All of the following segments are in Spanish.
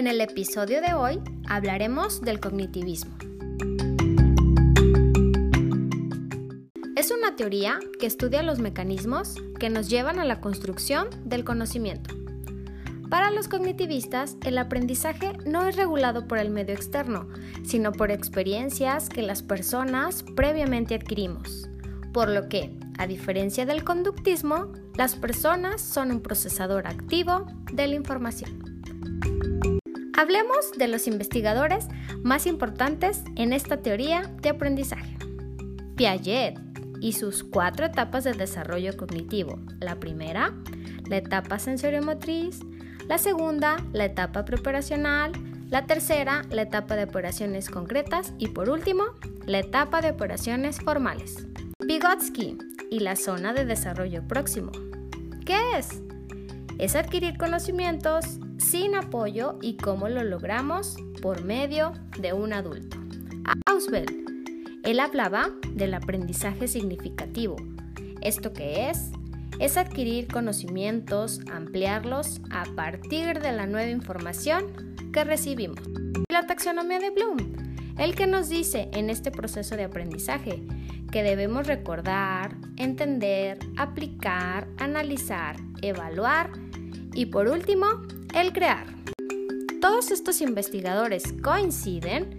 En el episodio de hoy hablaremos del cognitivismo. Es una teoría que estudia los mecanismos que nos llevan a la construcción del conocimiento. Para los cognitivistas, el aprendizaje no es regulado por el medio externo, sino por experiencias que las personas previamente adquirimos. Por lo que, a diferencia del conductismo, las personas son un procesador activo de la información. Hablemos de los investigadores más importantes en esta teoría de aprendizaje. Piaget y sus cuatro etapas de desarrollo cognitivo. La primera, la etapa sensoriomotriz, la segunda, la etapa preparacional, la tercera, la etapa de operaciones concretas y por último, la etapa de operaciones formales. Vygotsky y la zona de desarrollo próximo. ¿Qué es? Es adquirir conocimientos sin apoyo y cómo lo logramos por medio de un adulto. Auswell. Él hablaba del aprendizaje significativo. ¿Esto qué es? Es adquirir conocimientos, ampliarlos a partir de la nueva información que recibimos. La taxonomía de Bloom, el que nos dice en este proceso de aprendizaje que debemos recordar, entender, aplicar, analizar, evaluar y por último, el crear. Todos estos investigadores coinciden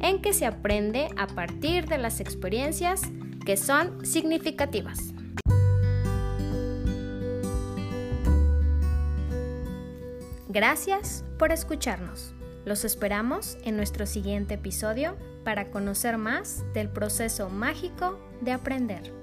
en que se aprende a partir de las experiencias que son significativas. Gracias por escucharnos. Los esperamos en nuestro siguiente episodio para conocer más del proceso mágico de aprender.